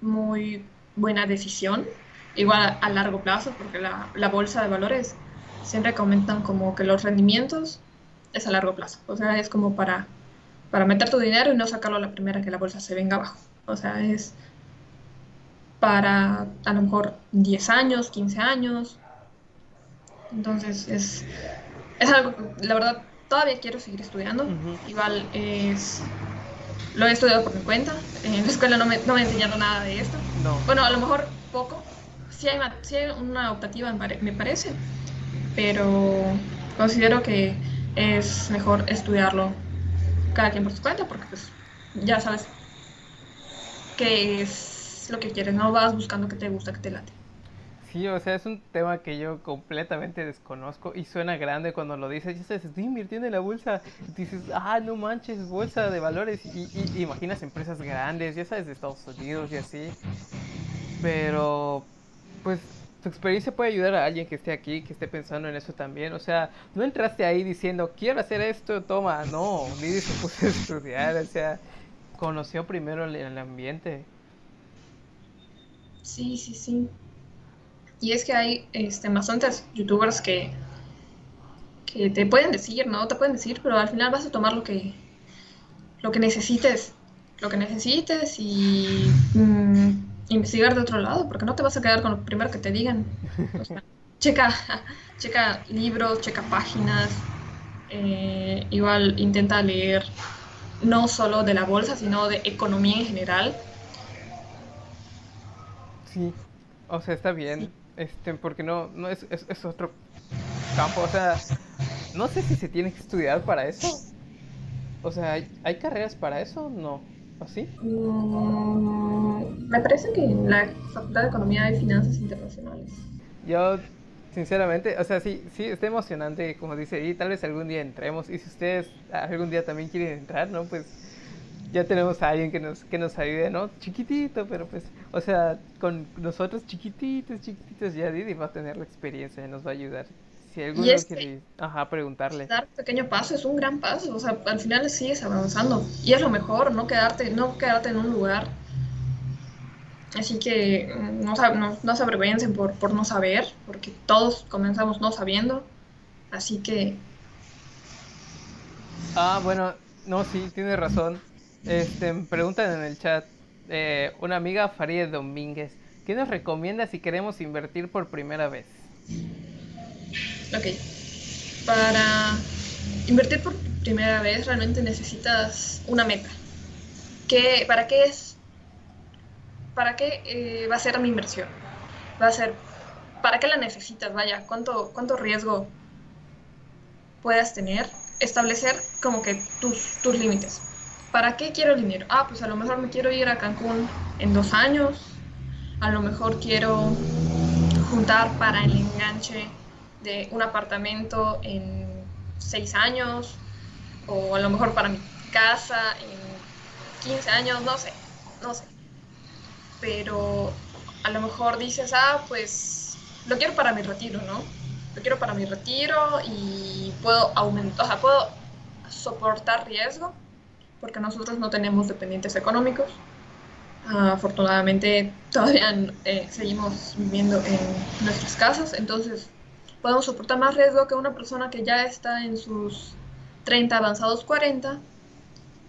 muy buena decisión, igual a, largo plazo, porque la, la, bolsa de valores siempre comentan como que los rendimientos es a largo plazo, o sea, es como para, para meter tu dinero y no sacarlo a la primera que la bolsa se venga abajo, o sea, es para a lo mejor 10 años, 15 años. Entonces es, es algo que la verdad todavía quiero seguir estudiando. Igual es lo he estudiado por mi cuenta. En la escuela no me, no me enseñaron nada de esto. Bueno, a lo mejor poco. Sí hay, hay una optativa, me parece. Pero considero que es mejor estudiarlo cada quien por su cuenta porque pues ya sabes que es lo que quieres, no vas buscando que te gusta, que te late. Sí, o sea, es un tema que yo completamente desconozco y suena grande cuando lo dices. Ya sabes, estoy invirtiendo en la bolsa. Dices, ah, no manches, bolsa de valores. Y, y, imaginas empresas grandes, ya sabes, de Estados Unidos y así. Pero, pues, tu experiencia puede ayudar a alguien que esté aquí, que esté pensando en eso también. O sea, no entraste ahí diciendo, quiero hacer esto, toma. No, ni se puso a estudiar. O sea, conoció primero el ambiente. Sí, sí, sí. Y es que hay este, bastantes youtubers que, que te pueden decir, ¿no? Te pueden decir, pero al final vas a tomar lo que, lo que necesites. Lo que necesites y mm, investigar de otro lado, porque no te vas a quedar con lo primero que te digan. checa, checa libros, checa páginas. Eh, igual intenta leer no solo de la bolsa, sino de economía en general Sí, o sea, está bien, este, porque no, no es, es, otro campo, o sea, no sé si se tiene que estudiar para eso. O sea, ¿hay, carreras para eso? No. ¿Así? Mm, me parece que en la Facultad de Economía hay finanzas internacionales. Yo, sinceramente, o sea, sí, sí, está emocionante, como dice, y tal vez algún día entremos. Y si ustedes algún día también quieren entrar, ¿no? Pues ya tenemos a alguien que nos, que nos ayude, ¿no? Chiquitito, pero pues, o sea, con nosotros chiquititos, chiquititos, ya Didi va a tener la experiencia y nos va a ayudar. Si alguno quiere, ajá, preguntarle. Dar pequeño paso es un gran paso, o sea, al final sigues avanzando y es lo mejor, no quedarte, no quedarte en un lugar. Así que mm, no, no, no se avergüencen por, por no saber, porque todos comenzamos no sabiendo. Así que... Ah, bueno, no, sí, tiene razón. Este, preguntan en el chat, eh, una amiga Farid Domínguez, ¿qué nos recomienda si queremos invertir por primera vez? Ok, para invertir por primera vez realmente necesitas una meta. ¿Qué, ¿Para qué es? ¿Para qué eh, va a ser mi inversión? Va a ser, ¿para qué la necesitas? Vaya, ¿cuánto, cuánto riesgo puedas tener? Establecer como que tus, tus límites ¿para qué quiero dinero? Ah, pues a lo mejor me quiero ir a Cancún en dos años, a lo mejor quiero juntar para el enganche de un apartamento en seis años, o a lo mejor para mi casa en 15 años, no sé, no sé. Pero a lo mejor dices, ah, pues lo quiero para mi retiro, ¿no? Lo quiero para mi retiro y puedo aumentar, o sea, puedo soportar riesgo porque nosotros no tenemos dependientes económicos. afortunadamente todavía eh, seguimos viviendo en nuestras casas, entonces podemos soportar más riesgo que una persona que ya está en sus 30 avanzados 40,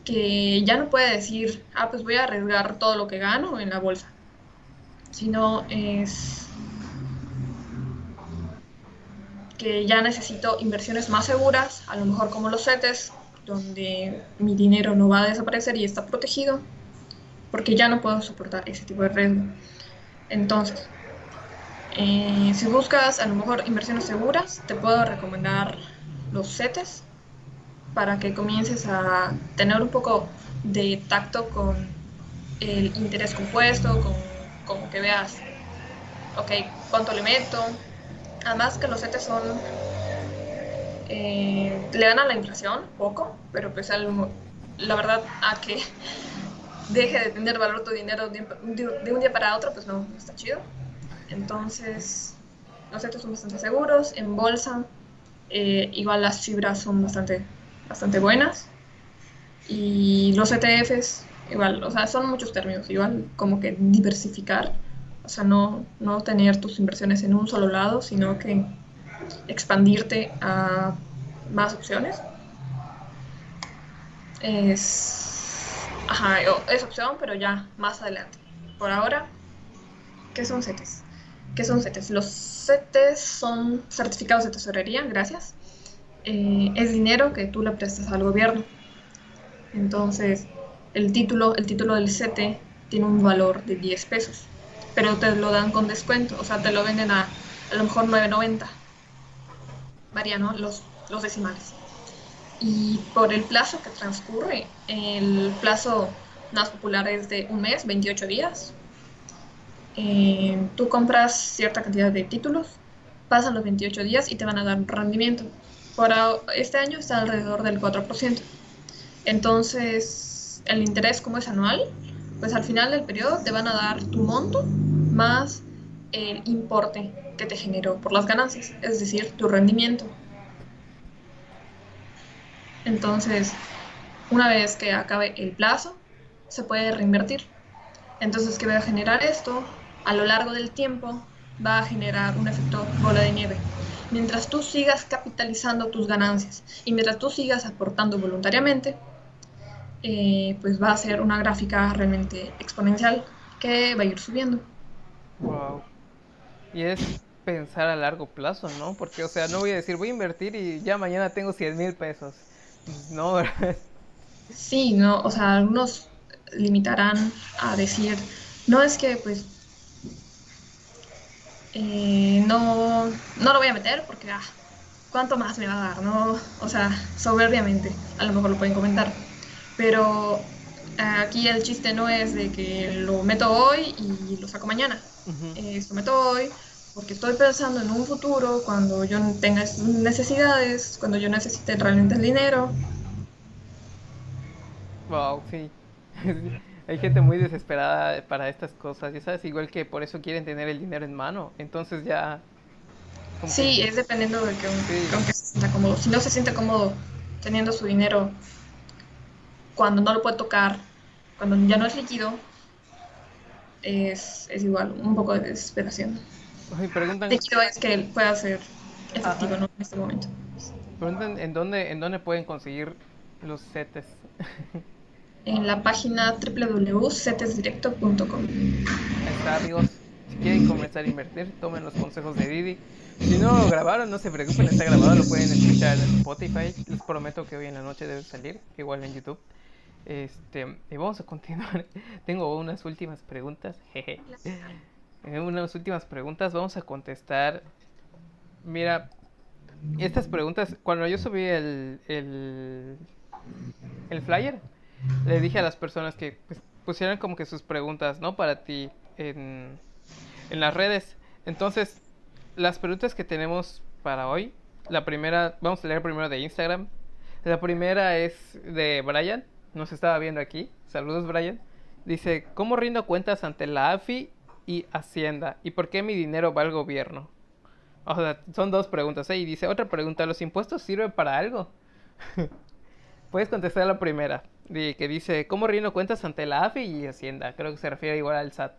que ya no puede decir, ah, pues voy a arriesgar todo lo que gano en la bolsa, sino es que ya necesito inversiones más seguras, a lo mejor como los CETES, donde mi dinero no va a desaparecer y está protegido. porque ya no puedo soportar ese tipo de riesgo. Entonces, eh, si buscas a lo mejor inversiones seguras, te puedo recomendar los CETES para que comiences a tener un poco de tacto con el interés compuesto, con, con que veas, ok, cuánto le meto. Además que los CETES son, eh, le dan a la inflación poco, pero pues la verdad a que deje de tener valor tu dinero de, un día para otro, pues no, no está chido. Entonces, los CETES son bastante seguros. En bolsa, eh, igual las fibras son bastante, bastante buenas. Y los ETFs, igual, o sea, son muchos términos, igual como que diversificar, o sea, no, no tener tus inversiones en un solo lado, sino que expandirte a más opciones. Es, ajá, es opción, pero ya más adelante. Por ahora, ¿qué son CETES? ¿Qué son CETES? Los CETES son certificados de tesorería, gracias. Eh, es dinero que tú le prestas al gobierno. Entonces, el título, el título del CETE tiene un valor de 10 pesos, pero te lo dan con descuento, o sea, te lo venden a a lo mejor 9.90. Los, decimales. Y por el plazo que transcurre, el plazo más popular es de un mes, 28 días, eh, tú compras cierta cantidad de títulos, pasan los 28 días y te van a dar rendimiento. Por este año está alrededor del 4%. Entonces, el interés como es anual, pues al final del periodo te van a dar tu monto más el importe que te generó por las ganancias, es decir, tu rendimiento. Entonces, una vez que acabe el plazo, se puede reinvertir. Entonces, ¿qué va a generar esto? a lo largo del tiempo va a generar un efecto bola de nieve. Mientras tú sigas capitalizando tus ganancias y mientras tú sigas aportando voluntariamente, eh, pues va a ser una gráfica realmente exponencial que va a ir subiendo. Wow. Y es pensar a largo plazo, ¿no? Porque, o sea, no voy a decir, voy a invertir y ya mañana tengo 100 mil pesos. Pues, no. Sí, no, o sea, algunos limitarán a decir, no es que pues eh, no, no lo voy a meter porque, ah, ¿cuánto más me va a dar? No? O sea, soberbiamente, a lo mejor lo pueden comentar. Pero aquí el chiste no es de que lo meto hoy y lo saco mañana. lo meto hoy porque estoy pensando en un futuro, cuando yo tenga necesidades, cuando yo necesite realmente el dinero. Wow, sí. hay gente muy desesperada para estas cosas, ya sabes, igual que por eso quieren tener el dinero en mano, entonces ya... Sí, es dependiendo de que, se sienta cómodo. Si no se siente cómodo teniendo su dinero cuando no lo puede tocar, cuando ya no es líquido, es, es igual, un poco de desesperación. preguntan... Líquido es que pueda ser efectivo ¿no? en este momento. Preguntan en dónde, en dónde pueden conseguir los setes. en la página www.cetesdirecto.com. Ahí está, amigos. Si quieren comenzar a invertir, tomen los consejos de Didi. Si no lo grabaron, no se preocupen, está grabado, lo pueden escuchar en Spotify. Les prometo que hoy en la noche debe salir, igual en YouTube. Este, y vamos a continuar. Tengo unas últimas preguntas. Jeje. Eh, unas últimas preguntas, vamos a contestar. Mira, estas preguntas, cuando yo subí el, el, el flyer, le dije a las personas que pues, pusieran como que sus preguntas, ¿no? Para ti en, en las redes. Entonces, las preguntas que tenemos para hoy, la primera, vamos a leer primero de Instagram. La primera es de Brian, nos estaba viendo aquí. Saludos, Brian. Dice, ¿cómo rindo cuentas ante la AFI y Hacienda? ¿Y por qué mi dinero va al gobierno? O sea, son dos preguntas. ¿eh? Y dice, otra pregunta, ¿los impuestos sirven para algo? Puedes contestar la primera, que dice, ¿cómo rindo cuentas ante la AFI y Hacienda? Creo que se refiere igual al SAT.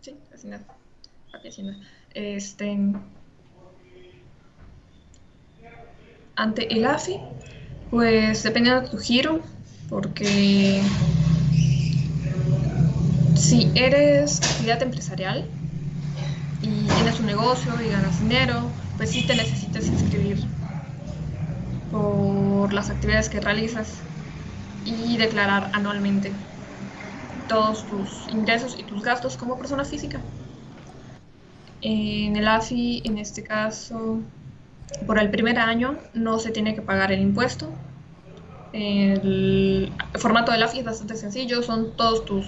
Sí, Hacienda. Hacienda. Este, ante el AFI, pues dependiendo de tu giro, porque si eres actividad empresarial y tienes un negocio y ganas dinero, pues sí te necesitas inscribir por las actividades que realizas. y declarar anualmente todos tus ingresos y tus gastos como persona física. En el AFI, en este caso, por el primer año no se tiene que pagar el impuesto. El formato del AFI es bastante sencillo, son todos tus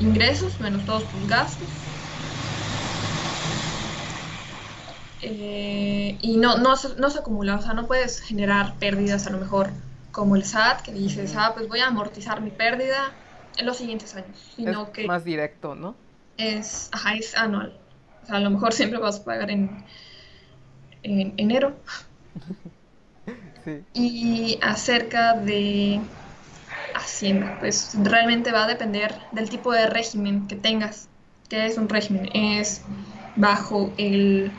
ingresos menos todos tus gastos. Eh, y no, no, no se acumula, o sea, no puedes generar pérdidas a lo mejor como el SAT, que dices, ah, pues voy a amortizar mi pérdida en los siguientes años, sino es que más directo, ¿no? es, ajá, es anual. O sea, a lo mejor siempre vas a pagar en, en enero. Sí. Y acerca de Hacienda, pues realmente va a depender del tipo de régimen que tengas. ¿Qué es un régimen? Es bajo el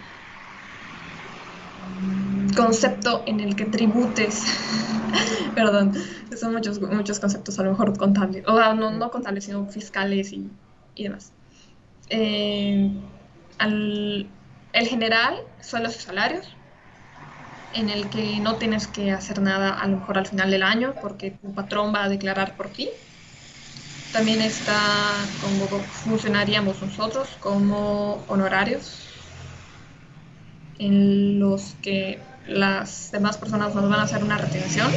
concepto en el que tributes. Perdón, son muchos, muchos conceptos, a lo mejor contables, o sea, no, no contables, sino fiscales y, y demás. Eh, al- el general son los salarios, en el que no tienes que hacer nada a lo mejor al final del año, porque tu patrón va a declarar por ti. También está como funcionaríamos nosotros como honorarios, en los que las demás personas nos van a hacer una retención.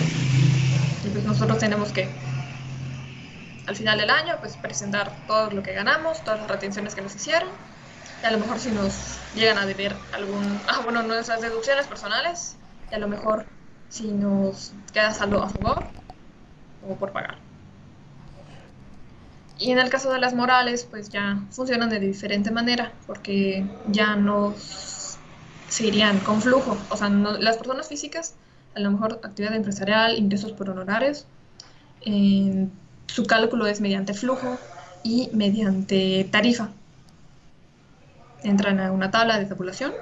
Y pues nosotros tenemos que, al final del año, pues presentar todo lo que ganamos, todas las retenciones que nos hicieron. A lo mejor si nos llegan a deber algún, ah, bueno, nuestras deducciones personales, y a lo mejor si nos queda saldo a favor o por pagar. Y en el caso de las morales, pues ya funcionan de diferente manera, porque ya no se irían con flujo. O sea, las personas físicas, a lo mejor actividad empresarial, ingresos por honorarios, eh, su cálculo es mediante flujo y mediante tarifa. Entran a una tabla de tabulación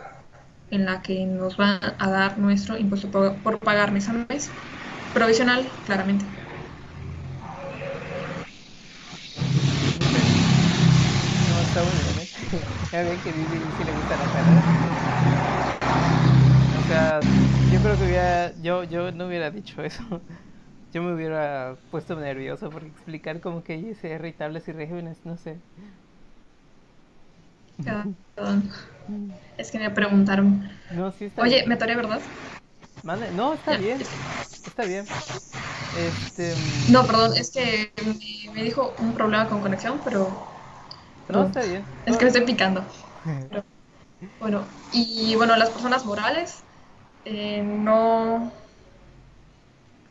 en la que nos va a dar nuestro impuesto por, pagar mes a mes, provisional, claramente. No, está bien, ¿eh? Ya ven que Didi sí le gusta la carrera. O sea, yo creo que hubiera, yo, yo no hubiera dicho eso. Yo me hubiera puesto nervioso por explicar como que ISR y tablas y regímenes, no sé. Perdón. Es que me preguntaron, No, sí está oye, bien. me toré, ¿verdad? Mande- No, está Ya, bien, está bien. Este, No, perdón, es que me, dijo un problema con conexión, pero no, está bien. es que me estoy picando. Pero, bueno, y bueno, las personas morales eh, no,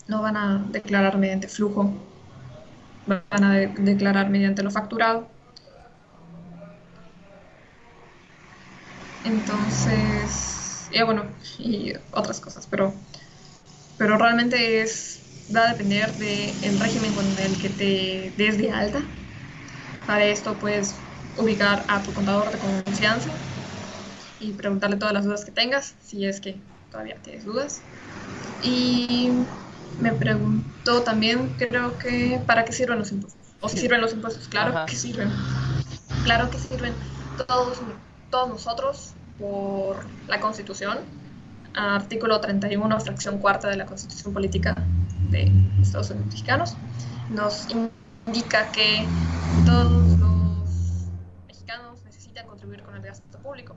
no van a declarar mediante flujo, van a de- declarar mediante lo facturado. Entonces, y bueno, y otras cosas, pero, pero realmente es, va a depender del régimen con el que te des de alta. Para esto puedes ubicar a tu contador de confianza y preguntarle todas las dudas que tengas, si es que todavía tienes dudas. Y me preguntó también, creo que, ¿para qué sirven los impuestos? ¿O si sirven los impuestos? Claro Ajá. que sirven. Claro que sirven todos, todos nosotros por la Constitución, artículo 31, fracción cuarta de la Constitución Política de Estados Unidos Mexicanos, nos indica que todos los mexicanos necesitan contribuir con el gasto público.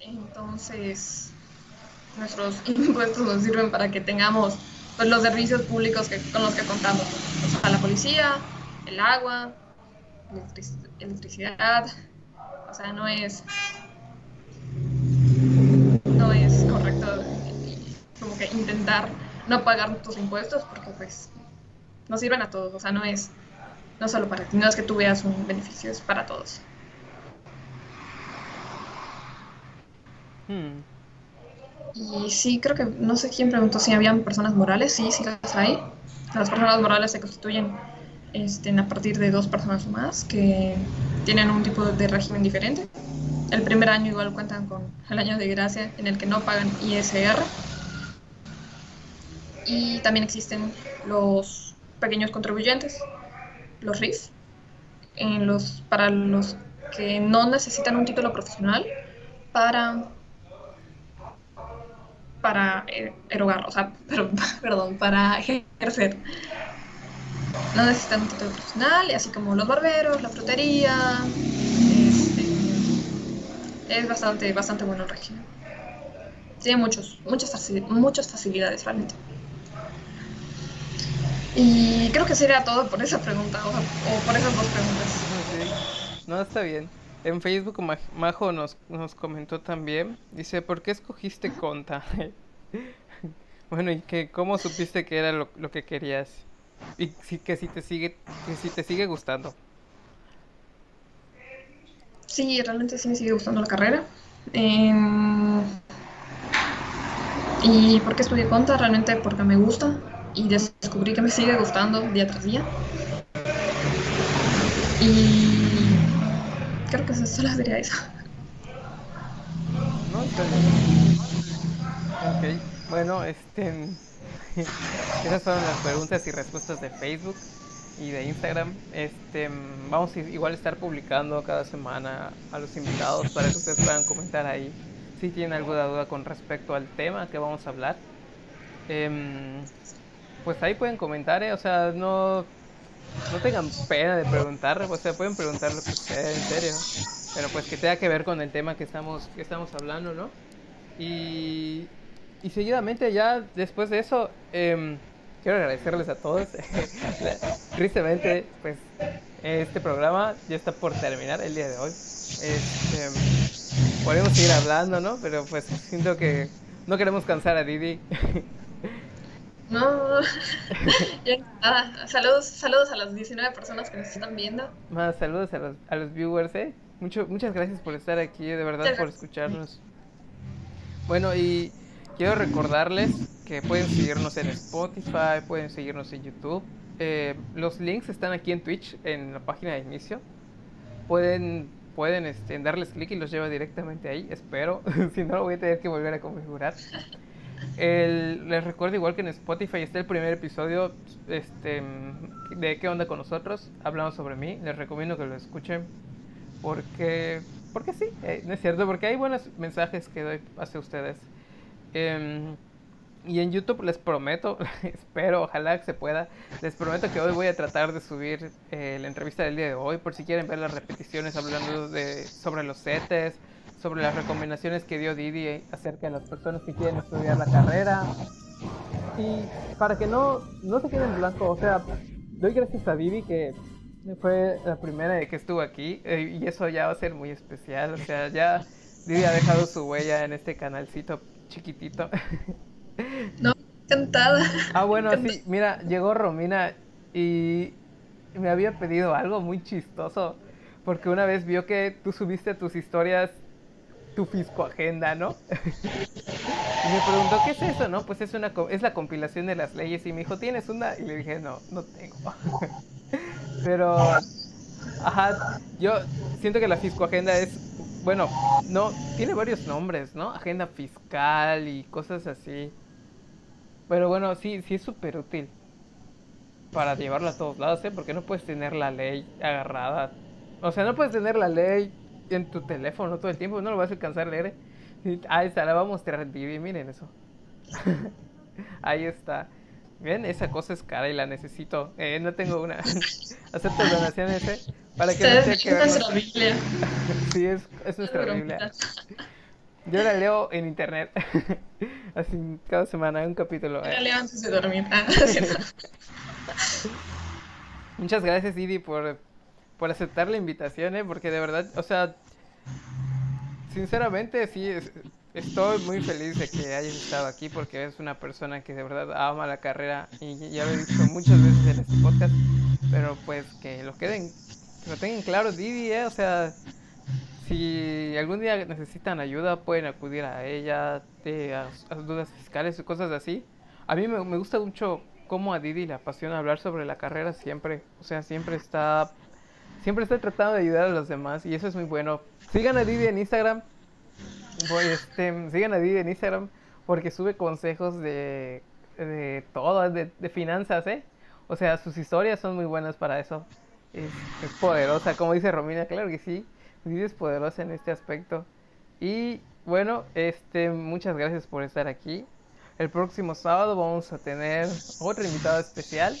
Entonces, nuestros impuestos nos sirven para que tengamos pues, los servicios públicos con los que contamos. La policía, el agua, electric- electricidad. O sea, no es, no es correcto como que intentar no pagar tus impuestos porque pues nos sirven a todos. O sea, no es no solo para ti, no es que tú veas un beneficio, es para todos. Hmm, Y sí, creo que, no sé quién preguntó si habían personas morales, sí, sí las hay. Las personas morales se constituyen este, a partir de dos personas más que tienen un tipo de régimen diferente. El primer año igual cuentan con el año de gracia en el que no pagan ISR. Y también existen los pequeños contribuyentes, los RIF, en los, para los que no necesitan un título profesional para para eh, erogar, o sea, perdón, para ejercer. No necesitan un título profesional, así como los barberos, la frutería. Este, es bastante, bastante bueno el régimen. Tiene muchos, muchas, muchas facilidades realmente. Y creo que sería todo por esa pregunta, o, por esas dos preguntas. No, está bien. En Facebook Majo nos, nos comentó también, dice, ¿por qué escogiste Conta? bueno, ¿y que, cómo supiste que era lo, lo que querías? Y sí, que si te sigue, que si te sigue gustando. Sí, realmente sí me sigue gustando la carrera. Em, ¿Y por qué estudié Conta? Realmente porque me gusta y descubrí que me sigue gustando día tras día. Y creo que eso solo diría eso. No. Ok, bueno, este. Esas fueron las preguntas y respuestas de Facebook y de Instagram. Este, vamos a igual estar publicando cada semana a los invitados para que ustedes puedan comentar ahí si tienen alguna duda con respecto al tema que vamos a hablar. Eh, pues ahí pueden comentar, ¿eh? o sea, no, no tengan pena de preguntar, o sea, pueden preguntar lo que sea, en serio. Pero pues que tenga que ver con el tema que estamos, que estamos hablando, ¿no? Y, y seguidamente ya después de eso, eh, quiero agradecerles a todos. Tristemente, pues este programa ya está por terminar el día de hoy. Este, podemos seguir hablando, ¿no? Pero pues siento que no queremos cansar a Didi. No, ya nada. Saludos, saludos a las 19 personas que nos están viendo. Más saludos a los, a los viewers, ¿eh? Mucho, muchas gracias por estar aquí, de verdad, por escucharnos. Bueno, y quiero recordarles que pueden seguirnos en Spotify, pueden seguirnos en YouTube. Eh, los links están aquí en Twitch, en la página de inicio. Pueden, pueden este, darles clic y los lleva directamente ahí, espero. si no, lo voy a tener que volver a configurar. Les recuerdo igual que en Spotify está el primer episodio este, de ¿Qué onda con nosotros? Hablamos sobre mí. Les recomiendo que lo escuchen porque, porque sí, eh, no es cierto, porque hay buenos mensajes que doy hacia ustedes. Eh, y en YouTube les prometo, espero, ojalá que se pueda, les prometo que hoy voy a tratar de subir eh, la entrevista del día de hoy, por si quieren ver las repeticiones hablando de, sobre los setes, sobre las recomendaciones que dio Didi acerca de las personas que quieren estudiar la carrera. Y para que no, no se queden en blanco, o sea, doy gracias a Didi que fue la primera de que estuvo aquí eh, y eso ya va a ser muy especial, o sea, ya Didi ha dejado su huella en este canalcito chiquitito. No, encantada. Ah, bueno, sí, mira, llegó Romina y me había pedido algo muy chistoso, porque una vez vio que tú subiste tus historias tu fisco agenda, ¿no? y me preguntó, ¿qué es eso, no? Pues es una es la compilación de las leyes y me dijo, ¿tienes una? Y le dije, no, no tengo. Pero ajá, yo siento que la fisco agenda es bueno, no, tiene varios nombres, ¿no? Agenda fiscal y cosas así. Pero bueno, sí, sí es súper útil para llevarla a todos lados, ¿eh? Porque no puedes tener la ley agarrada. O sea, no puedes tener la ley en tu teléfono todo el tiempo, no lo vas a alcanzar a leer. Ahí está, la vamos a mostrar miren eso. Ahí está. Bien, esa cosa es cara y la necesito. Eh, no tengo una. Acepto donaciones, ¿eh? Para que no que nuestra Biblia. sí, es, es nuestra Biblia. Yo la leo en internet. Así cada semana un capítulo. La leo antes de dormir. Ah, Muchas gracias, Didi, por, por aceptar la invitación, ¿eh? Porque de verdad, o sea, sinceramente sí, estoy muy feliz de que hayas estado aquí porque es una persona que de verdad ama la carrera y ya lo he dicho muchas veces en este podcast, pero pues que lo queden, que lo tengan claro, Didi, ¿eh? O sea, si algún día necesitan ayuda, pueden acudir a ella, de, a, dudas fiscales y cosas así. A mí me, me, gusta mucho cómo a Didi le apasiona hablar sobre la carrera siempre. O sea, siempre está, siempre está tratando de ayudar a los demás y eso es muy bueno. Sigan a Didi en Instagram. Voy, este, sigan a Didi en Instagram porque sube consejos de, de todo, de, de finanzas, ¿eh? O sea, sus historias son muy buenas para eso. Es, es poderosa, como dice Romina, claro que sí. Vives poderosa en este aspecto. Y bueno, este, muchas gracias por estar aquí. El próximo sábado vamos a tener otro invitado especial.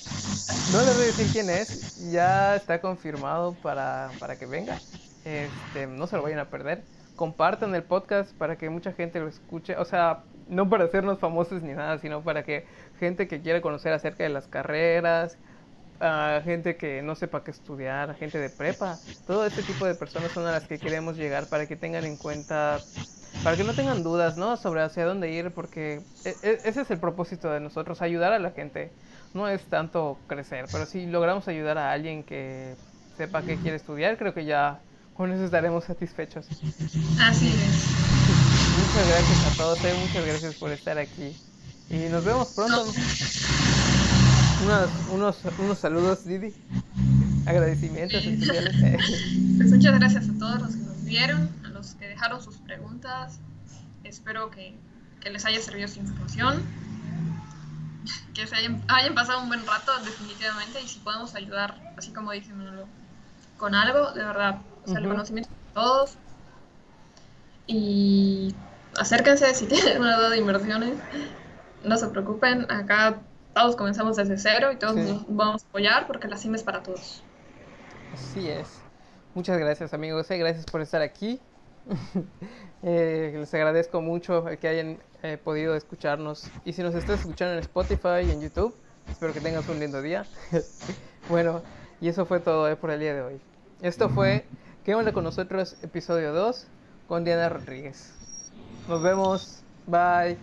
No les voy a decir quién es, ya está confirmado para, para que venga. Este, no se lo vayan a perder. Compartan el podcast para que mucha gente lo escuche. O sea, no para hacernos famosos ni nada, sino para que gente que quiera conocer acerca de las carreras, a gente que no sepa qué estudiar, gente de prepa, todo este tipo de personas son a las que queremos llegar para que tengan en cuenta, para que no tengan dudas, ¿no? Sobre hacia dónde ir, porque e, e, ese es el propósito de nosotros, ayudar a la gente. No es tanto crecer, pero si logramos ayudar a alguien que sepa qué quiere estudiar, creo que ya con eso estaremos satisfechos. Así es. Muchas gracias a todos, eh, muchas gracias por estar aquí. Y nos vemos pronto. Unos, unos, unos saludos, Didi. Agradecimientos especiales. eh. Pues muchas gracias a todos los que nos vieron, a los que dejaron sus preguntas. Espero que, que les haya servido su información. Que se hayan, hayan pasado un buen rato, definitivamente. Y si podemos ayudar, así como dice Manolo, con algo, de verdad. O sea, el conocimiento de todos. Y acérquense si tienen una duda de inversiones. No se preocupen, acá todos comenzamos desde cero y todos Sí. nos vamos a apoyar porque la CIM es para todos. Así es. Muchas gracias amigos, eh, gracias por estar aquí. Eh, les agradezco mucho que hayan eh, podido escucharnos. Y si nos estás escuchando en Spotify y en YouTube, espero que tengas un lindo día. bueno, y eso fue todo eh, por el día de hoy. Esto fue ¿Qué onda con nosotros? Episodio 2 con Diana Rodríguez. Nos vemos. Bye.